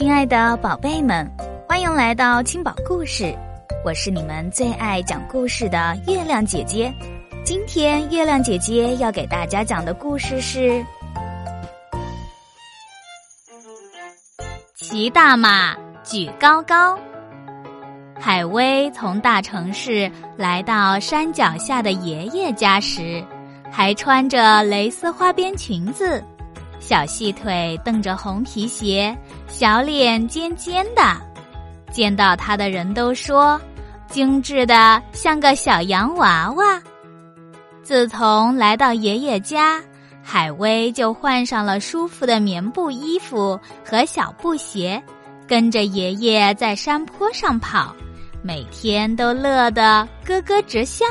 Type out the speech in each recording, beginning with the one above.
亲爱的宝贝们，欢迎来到青宝故事，我是你们最爱讲故事的月亮姐姐。今天月亮姐姐要给大家讲的故事是《骑大马举高高》。海威从大城市来到山脚下的爷爷家时，还穿着蕾丝花边裙子。小细腿蹬着红皮鞋，小脸尖尖的，见到他的人都说精致的像个小洋娃娃。自从来到爷爷家，海威就换上了舒服的棉布衣服和小布鞋，跟着爷爷在山坡上跑，每天都乐得咯咯直笑。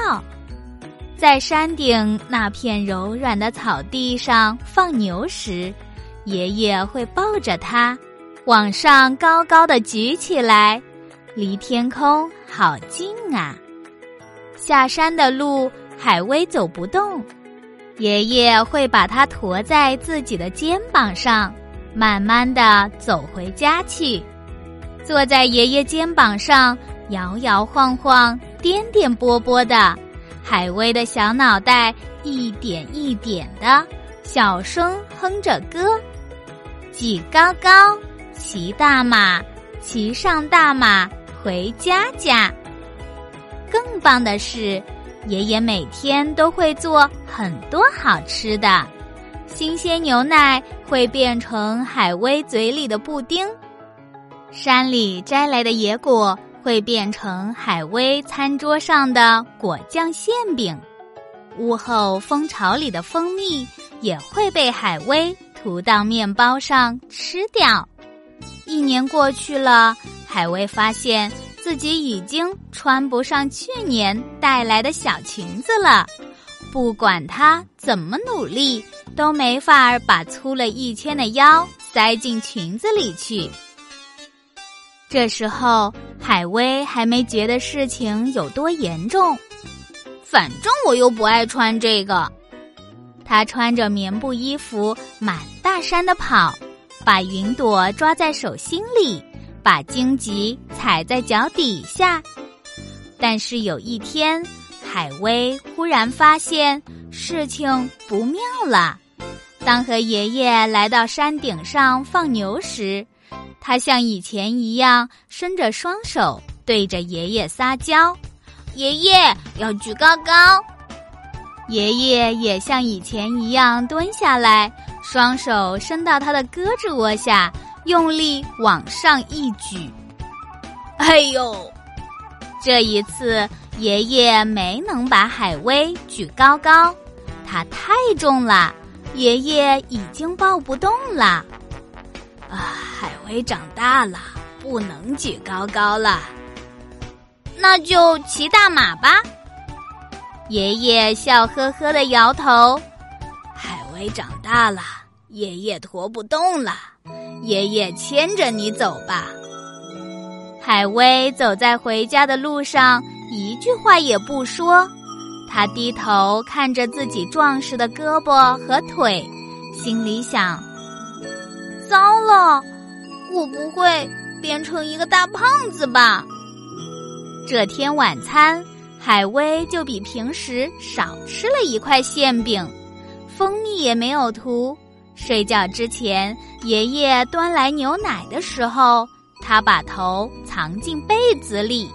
在山顶那片柔软的草地上放牛时，爷爷会抱着它，往上高高的举起来，离天空好近啊！下山的路，海威走不动，爷爷会把它驮在自己的肩膀上，慢慢的走回家去。坐在爷爷肩膀上，摇摇晃晃，颠颠簸簸的。海威的小脑袋一点一点的小声哼着歌，挤高高，骑大马，骑上大马回家家。更棒的是，爷爷每天都会做很多好吃的，新鲜牛奶会变成海威嘴里的布丁，山里摘来的野果。会变成海威餐桌上的果酱馅饼，屋后蜂巢里的蜂蜜也会被海威涂到面包上吃掉。一年过去了，海威发现自己已经穿不上去年带来的小裙子了。不管他怎么努力，都没法把粗了一圈的腰塞进裙子里去。这时候，海威还没觉得事情有多严重，反正我又不爱穿这个。他穿着棉布衣服满大山的跑，把云朵抓在手心里，把荆棘踩在脚底下。但是有一天，海威忽然发现事情不妙了。当和爷爷来到山顶上放牛时。他像以前一样伸着双手对着爷爷撒娇，爷爷要举高高。爷爷也像以前一样蹲下来，双手伸到他的胳肢窝下，用力往上一举。哎呦！这一次爷爷没能把海威举高高，他太重了，爷爷已经抱不动了。啊，海威长大了，不能举高高了。那就骑大马吧。爷爷笑呵呵的摇头。海威长大了，爷爷驮不动了。爷爷牵着你走吧。海威走在回家的路上，一句话也不说。他低头看着自己壮实的胳膊和腿，心里想。糟了，我不会变成一个大胖子吧？这天晚餐，海威就比平时少吃了一块馅饼，蜂蜜也没有涂。睡觉之前，爷爷端来牛奶的时候，他把头藏进被子里。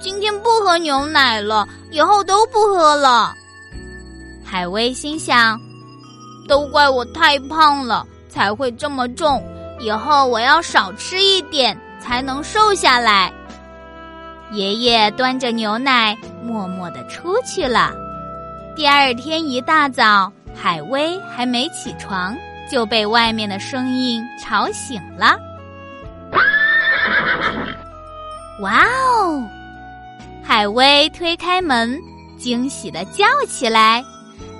今天不喝牛奶了，以后都不喝了。海威心想：都怪我太胖了。才会这么重，以后我要少吃一点才能瘦下来。爷爷端着牛奶，默默的出去了。第二天一大早，海威还没起床，就被外面的声音吵醒了。哇哦！海威推开门，惊喜的叫起来：“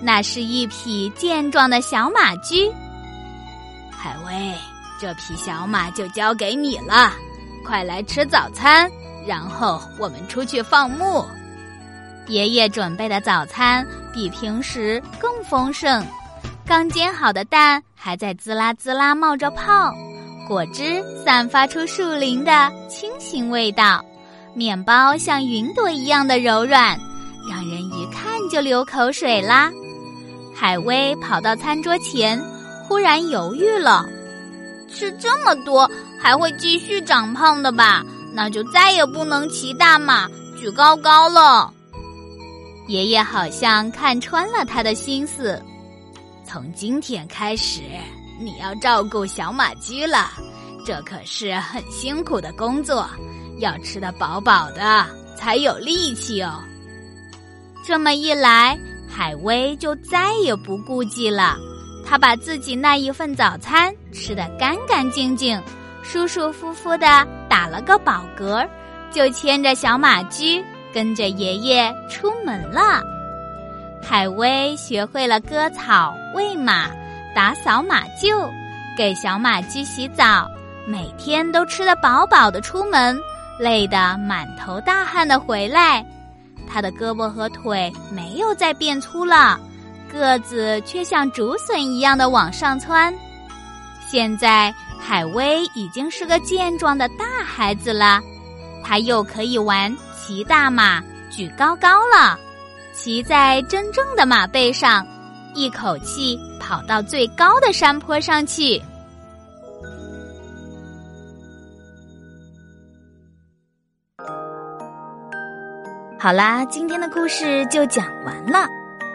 那是一匹健壮的小马驹。”海威，这匹小马就交给你了，快来吃早餐，然后我们出去放牧。爷爷准备的早餐比平时更丰盛，刚煎好的蛋还在滋啦滋啦冒着泡，果汁散发出树林的清新味道，面包像云朵一样的柔软，让人一看就流口水啦。海威跑到餐桌前，忽然犹豫了：吃这么多还会继续长胖的吧？那就再也不能骑大马举高高了。爷爷好像看穿了他的心思，从今天开始。你要照顾小马驹了，这可是很辛苦的工作，要吃得饱饱的才有力气哦。这么一来，海威就再也不顾忌了，他把自己那一份早餐吃得干干净净，舒舒服服的打了个饱嗝，就牵着小马驹跟着爷爷出门了。海威学会了割草、喂马。打扫马厩，给小马驹洗澡，每天都吃得饱饱的出门，累得满头大汗的回来。他的胳膊和腿没有再变粗了，个子却像竹笋一样的往上窜。现在海威已经是个健壮的大孩子了，他又可以玩骑大马、举高高了，骑在真正的马背上。一口气跑到最高的山坡上去。好啦，今天的故事就讲完了。